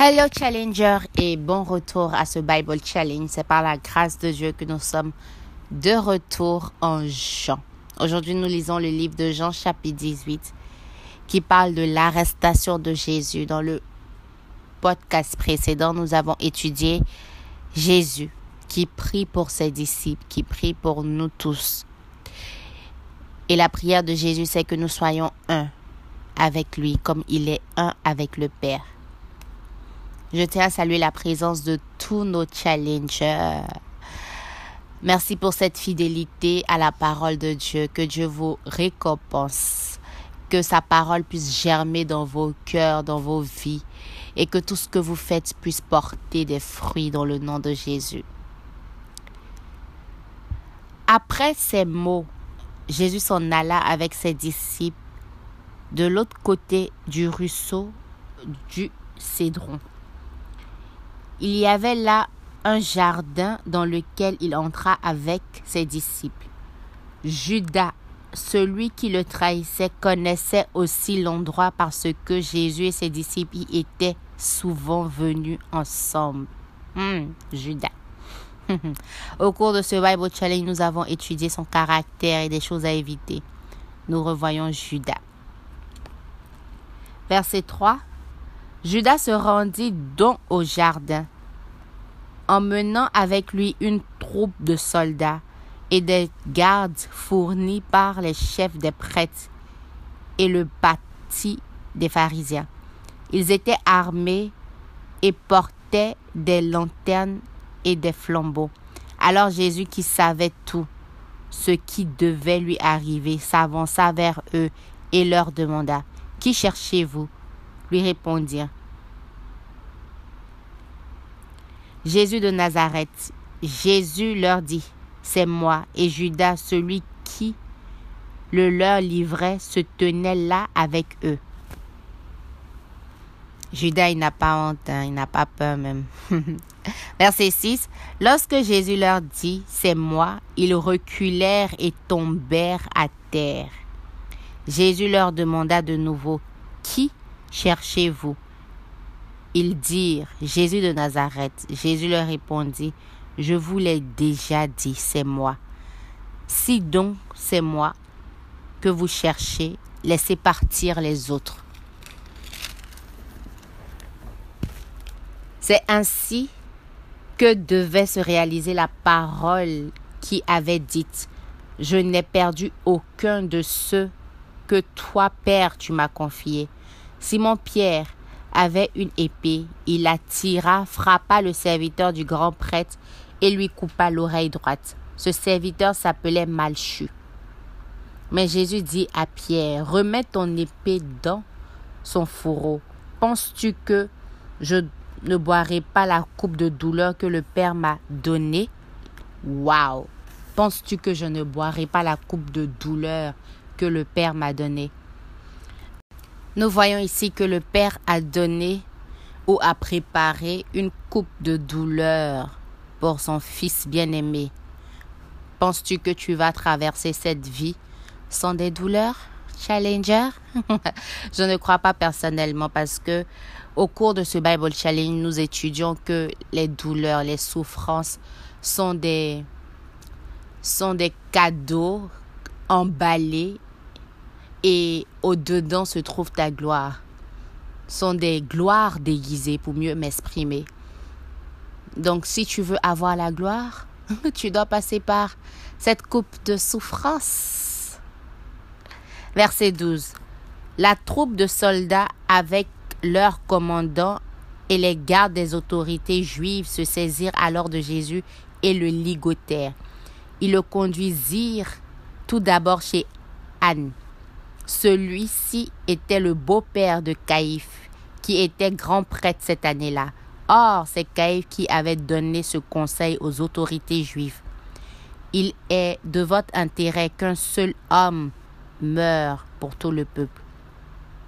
Hello Challenger et bon retour à ce Bible Challenge. C'est par la grâce de Dieu que nous sommes de retour en Jean. Aujourd'hui, nous lisons le livre de Jean chapitre 18 qui parle de l'arrestation de Jésus. Dans le podcast précédent, nous avons étudié Jésus qui prie pour ses disciples, qui prie pour nous tous. Et la prière de Jésus, c'est que nous soyons un avec lui, comme il est un avec le Père. Je tiens à saluer la présence de tous nos challengers. Merci pour cette fidélité à la parole de Dieu. Que Dieu vous récompense. Que sa parole puisse germer dans vos cœurs, dans vos vies. Et que tout ce que vous faites puisse porter des fruits dans le nom de Jésus. Après ces mots, Jésus s'en alla avec ses disciples de l'autre côté du ruisseau du Cédron. Il y avait là un jardin dans lequel il entra avec ses disciples. Judas, celui qui le trahissait, connaissait aussi l'endroit parce que Jésus et ses disciples y étaient souvent venus ensemble. Hmm, Judas. Au cours de ce Bible Challenge, nous avons étudié son caractère et des choses à éviter. Nous revoyons Judas. Verset 3. Judas se rendit donc au jardin, emmenant avec lui une troupe de soldats et des gardes fournis par les chefs des prêtres et le bâti des pharisiens. Ils étaient armés et portaient des lanternes et des flambeaux. Alors Jésus, qui savait tout ce qui devait lui arriver, s'avança vers eux et leur demanda, Qui cherchez-vous? Lui répondirent, Jésus de Nazareth. Jésus leur dit, C'est moi. Et Judas, celui qui le leur livrait, se tenait là avec eux. Judas, il n'a pas honte, hein, il n'a pas peur même. Verset 6. Lorsque Jésus leur dit, C'est moi, ils reculèrent et tombèrent à terre. Jésus leur demanda de nouveau, cherchez-vous Ils dirent, Jésus de Nazareth. Jésus leur répondit, Je vous l'ai déjà dit, c'est moi. Si donc c'est moi que vous cherchez, laissez partir les autres. C'est ainsi que devait se réaliser la parole qui avait dite Je n'ai perdu aucun de ceux que toi, Père, tu m'as confiés. Simon Pierre avait une épée, il la tira, frappa le serviteur du grand prêtre et lui coupa l'oreille droite. Ce serviteur s'appelait Malchu. Mais Jésus dit à Pierre, remets ton épée dans son fourreau. Penses-tu que je ne boirai pas la coupe de douleur que le Père m'a donnée. Waouh! Penses-tu que je ne boirai pas la coupe de douleur que le Père m'a donnée? Nous voyons ici que le Père a donné ou a préparé une coupe de douleur pour son Fils bien-aimé. Penses-tu que tu vas traverser cette vie sans des douleurs, Challenger? Je ne crois pas personnellement parce que au cours de ce Bible Challenge, nous étudions que les douleurs, les souffrances sont des, sont des cadeaux emballés et au-dedans se trouve ta gloire. Sont des gloires déguisées pour mieux m'exprimer. Donc si tu veux avoir la gloire, tu dois passer par cette coupe de souffrance. Verset 12. La troupe de soldats avec leur commandant et les gardes des autorités juives se saisirent alors de Jésus et le ligotèrent. Ils le conduisirent tout d'abord chez Anne. Celui-ci était le beau-père de Caïphe, qui était grand prêtre cette année-là. Or, c'est Caïphe qui avait donné ce conseil aux autorités juives. Il est de votre intérêt qu'un seul homme meure pour tout le peuple.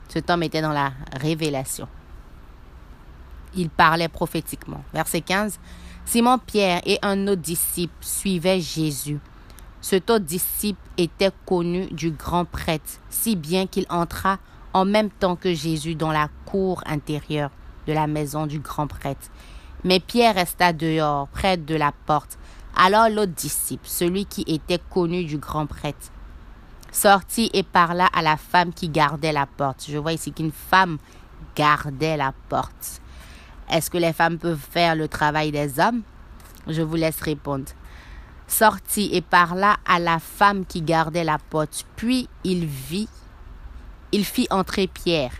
Cet homme était dans la révélation. Il parlait prophétiquement. Verset 15. Simon Pierre et un autre disciple suivaient Jésus. Cet autre disciple était connu du grand prêtre, si bien qu'il entra en même temps que Jésus dans la cour intérieure. de la maison du grand prêtre. Mais Pierre resta dehors, près de la porte. Alors l'autre disciple, celui qui était connu du grand prêtre, sortit et parla à la femme qui gardait la porte. Je vois ici qu'une femme gardait la porte. Est-ce que les femmes peuvent faire le travail des hommes? Je vous laisse répondre. Sortit et parla à la femme qui gardait la porte. Puis il vit, il fit entrer Pierre.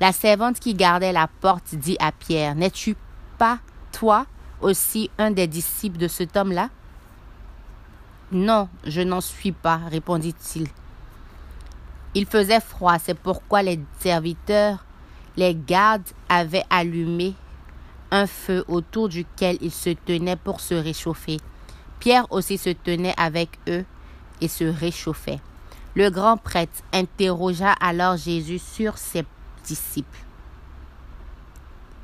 La servante qui gardait la porte dit à Pierre, N'es-tu pas, toi aussi, un des disciples de cet homme-là? Non, je n'en suis pas, répondit-il. Il faisait froid, c'est pourquoi les serviteurs, les gardes avaient allumé un feu autour duquel ils se tenaient pour se réchauffer. Pierre aussi se tenait avec eux et se réchauffait. Le grand prêtre interrogea alors Jésus sur ses disciples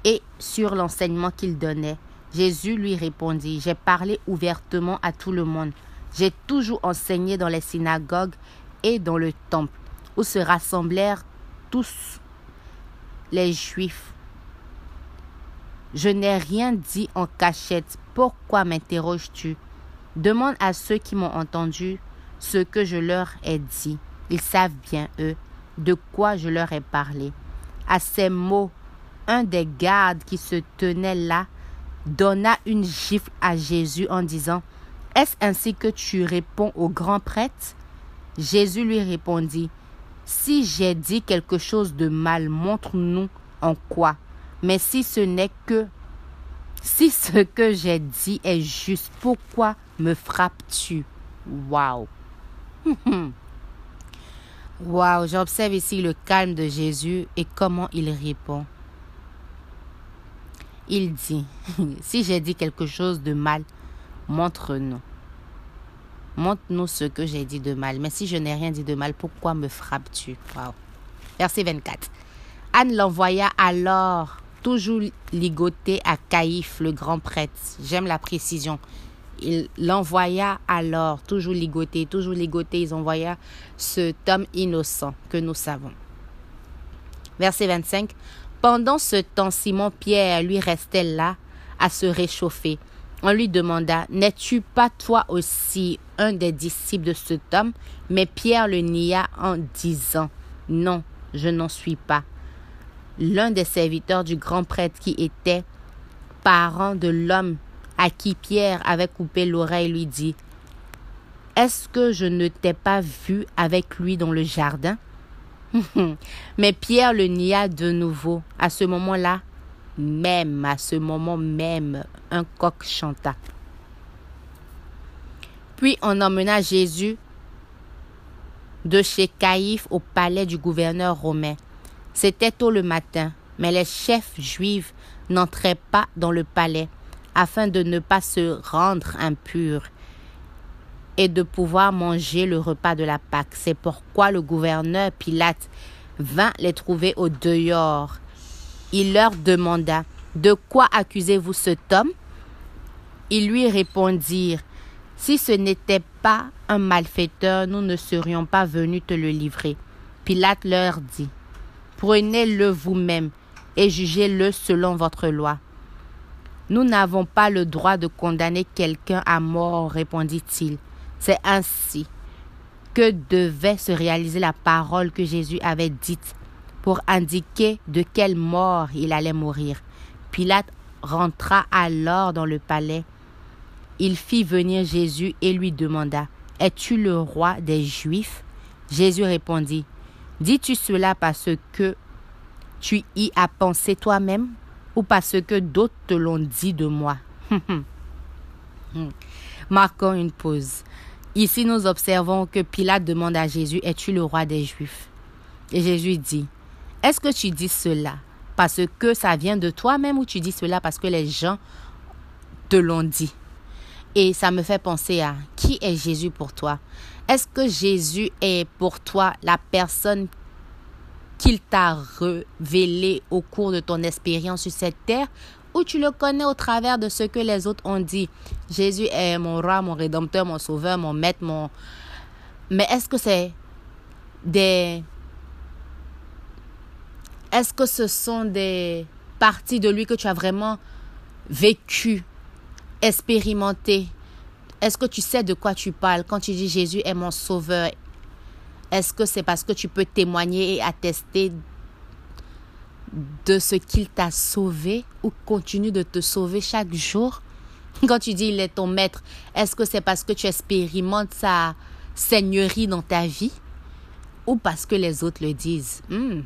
et sur l'enseignement qu'il donnait. Jésus lui répondit, J'ai parlé ouvertement à tout le monde. J'ai toujours enseigné dans les synagogues et dans le temple, où se rassemblèrent tous les Juifs. Je n'ai rien dit en cachette. Pourquoi m'interroges-tu? Demande à ceux qui m'ont entendu ce que je leur ai dit. Ils savent bien, eux, de quoi je leur ai parlé. À ces mots, un des gardes qui se tenait là donna une gifle à Jésus en disant Est-ce ainsi que tu réponds au grand prêtre? Jésus lui répondit Si j'ai dit quelque chose de mal, montre-nous en quoi. Mais si ce n'est que si ce que j'ai dit est juste, pourquoi me frappes-tu? Waouh Waouh, j'observe ici le calme de Jésus et comment il répond. Il dit, si j'ai dit quelque chose de mal, montre-nous. Montre-nous ce que j'ai dit de mal. Mais si je n'ai rien dit de mal, pourquoi me frappes-tu? Waouh. Verset 24. Anne l'envoya alors, toujours ligoté à Caïphe, le grand prêtre. J'aime la précision il l'envoya alors, toujours ligoté, toujours ligoté, ils envoya cet homme innocent que nous savons. Verset 25. Pendant ce temps, Simon-Pierre lui restait là à se réchauffer. On lui demanda, N'es-tu pas toi aussi un des disciples de cet homme Mais Pierre le nia en disant, Non, je n'en suis pas. L'un des serviteurs du grand prêtre qui était parent de l'homme à qui Pierre avait coupé l'oreille lui dit Est-ce que je ne t'ai pas vu avec lui dans le jardin? Mais Pierre le nia de nouveau. À ce moment-là, même à ce moment même, un coq chanta. Puis on emmena Jésus de chez Caïphe au palais du gouverneur romain. C'était tôt le matin, mais les chefs juifs n'entraient pas dans le palais afin de ne pas se rendre impurs et de pouvoir manger le repas de la Pâque. C'est pourquoi le gouverneur Pilate vint les trouver au dehors. Il leur demanda De quoi accusez-vous cet homme? Ils lui répondirent Si ce n'était pas un malfaiteur, nous ne serions pas venus te le livrer. Pilate leur dit Prenez-le vous-même et jugez-le selon votre loi. Nous n'avons pas le droit de condamner quelqu'un à mort, répondit-il. C'est ainsi que devait se réaliser la parole que Jésus avait dite pour indiquer de quelle mort il allait mourir. Pilate rentra alors dans le palais. Il fit venir Jésus et lui demanda Es-tu le roi des Juifs? Jésus répondit Dis-tu cela parce que tu y as pensé toi-même? Ou parce que d'autres te l'ont dit de moi. Marquons une pause. Ici, nous observons que Pilate demande à Jésus, es-tu le roi des Juifs? Et Jésus dit, est-ce que tu dis cela parce que ça vient de toi-même ou tu dis cela parce que les gens te l'ont dit? Et ça me fait penser à qui est Jésus pour toi? Est-ce que Jésus est pour toi la personne qu'il t'a révélé au cours de ton expérience sur cette terre ou tu le connais au travers de ce que les autres ont dit. Jésus est mon roi, mon rédempteur, mon sauveur, mon maître, mon... Mais est-ce que c'est des... Est-ce que ce sont des partie de lui que tu as vraiment vécu, expérimenté Est-ce que tu sais de quoi tu parles quand tu dis Jésus est mon sauveur Est-ce que c'est parce que tu peux témoigner et attester de ce qu'il t'a sauvé ou continue de te sauver chaque jour? Quand tu dis il est ton maître, est-ce que c'est parce que tu expérimentes sa seigneurie dans ta vie ou parce que les autres le disent? Hmm,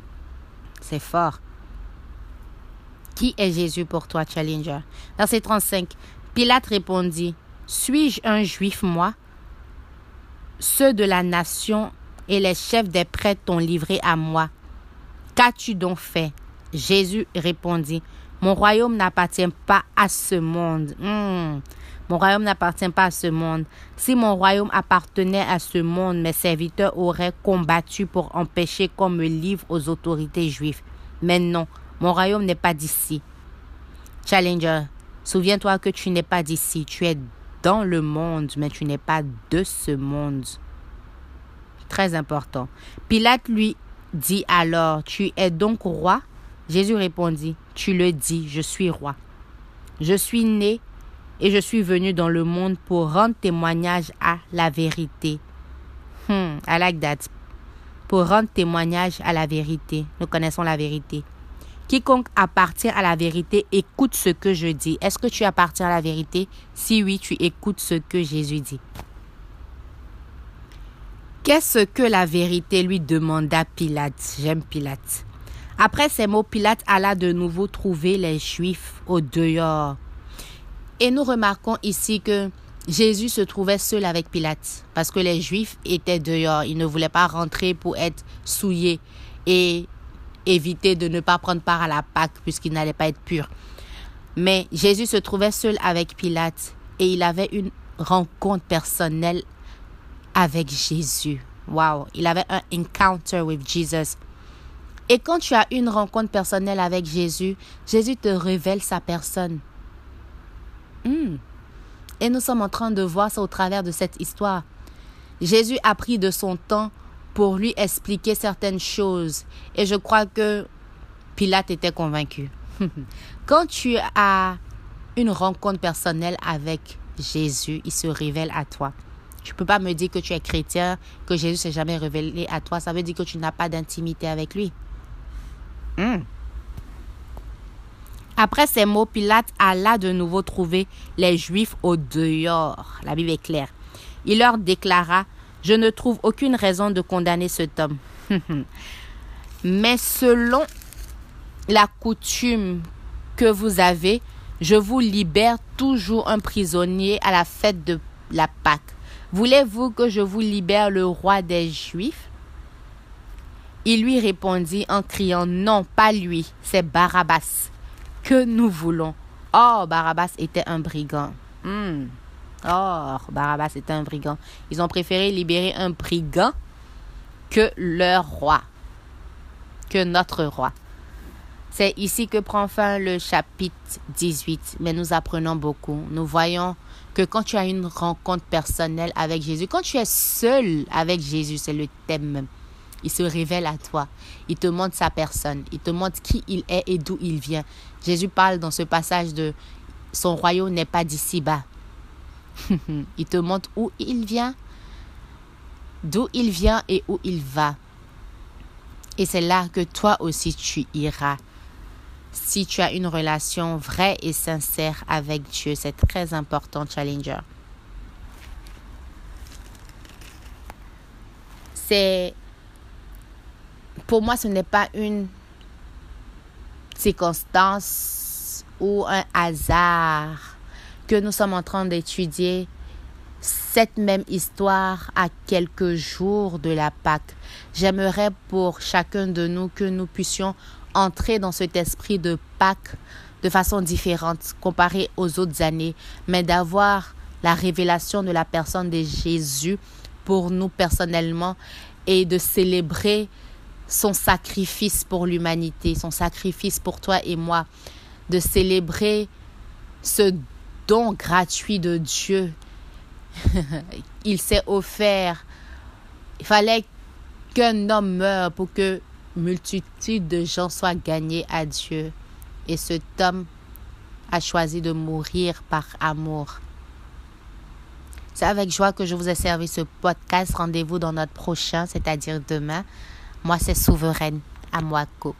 C'est fort. Qui est Jésus pour toi, Challenger? Verset 35. Pilate répondit, Suis-je un juif, moi? Ceux de la nation et les chefs des prêtres t'ont livré à moi. Qu'as-tu donc fait? Jésus répondit, Mon royaume n'appartient pas à ce monde. Hmm. Mon royaume n'appartient pas à ce monde. Si mon royaume appartenait à ce monde, mes serviteurs auraient combattu pour empêcher qu'on me livre aux autorités juives. Mais non, mon royaume n'est pas d'ici. Challenger, souviens-toi que tu n'es pas d'ici. Tu es dans le monde, mais tu n'es pas de ce monde. Très important. Pilate lui dit alors, Tu es donc roi? Jésus répondit, Tu le dis, je suis roi. Je suis né et je suis venu dans le monde pour rendre témoignage à la vérité. Hmm, I like that. Pour rendre témoignage à la vérité. Nous connaissons la vérité. Quiconque appartient à la vérité écoute ce que je dis. Est-ce que tu appartiens à la vérité? Si oui, tu écoutes ce que Jésus dit. Qu'est-ce que la vérité lui demanda Pilate J'aime Pilate. Après ces mots, Pilate alla de nouveau trouver les Juifs au dehors. Et nous remarquons ici que Jésus se trouvait seul avec Pilate parce que les Juifs étaient dehors. Ils ne voulaient pas rentrer pour être souillés et éviter de ne pas prendre part à la Pâque puisqu'il n'allait pas être pur. Mais Jésus se trouvait seul avec Pilate et il avait une rencontre personnelle avec Jésus. Wow, il avait un encounter with Jesus. Et quand tu as une rencontre personnelle avec Jésus, Jésus te révèle sa personne. Hmm. Et nous sommes en train de voir ça au travers de cette histoire. Jésus a pris de son temps pour lui expliquer certaines choses. Et je crois que Pilate était convaincu. Quand tu as une rencontre personnelle avec Jésus, il se révèle à toi. Tu ne peux pas me dire que tu es chrétien, que Jésus s'est jamais révélé à toi. Ça veut dire que tu n'as pas d'intimité avec lui. Hmm. Après ces mots, Pilate alla de nouveau trouver les Juifs au dehors. La Bible est claire. Il leur déclara je ne trouve aucune raison de condamner cet homme. Mais selon la coutume que vous avez, je vous libère toujours un prisonnier à la fête de la Pâque. Voulez-vous que je vous libère le roi des Juifs? Il lui répondit en criant Non, pas lui, c'est Barabbas que nous voulons? Oh, Barabbas était un brigand. Hmm. Oh, Barabbas était un brigand. Ils ont préféré libérer un brigand que leur roi, que notre roi. C'est ici que prend fin le chapitre 18, mais nous apprenons beaucoup. Nous voyons que quand tu as une rencontre personnelle avec Jésus, quand tu es seul avec Jésus, c'est le thème Il se révèle à toi. Il te montre sa personne. Il te montre qui il est et d'où il vient. Jésus parle dans ce passage de son royaume n'est pas d'ici-bas. il te montre où il vient, d'où il vient et où il va. Et c'est là que toi aussi tu iras. Si tu as une relation vraie et sincère avec Dieu, c'est très important, Challenger. C'est pour moi, ce n'est pas une circonstance ou un hasard que nous sommes en train d'étudier cette même histoire à quelques jours de la Pâque. J'aimerais pour chacun de nous que nous puissions entrer dans cet esprit de Pâque de façon différente comparée aux autres années, mais d'avoir la révélation de la personne de Jésus pour nous personnellement et de célébrer son sacrifice pour l'humanité, son sacrifice pour toi et moi, de célébrer ce don gratuit de Dieu. Il s'est offert. Il fallait qu'un homme meure pour que multitude de gens soient gagnés à Dieu. Et cet homme a choisi de mourir par amour. C'est avec joie que je vous ai servi ce podcast. Rendez-vous dans notre prochain, c'est-à-dire demain. Moi, c'est Souveraine à Moaco.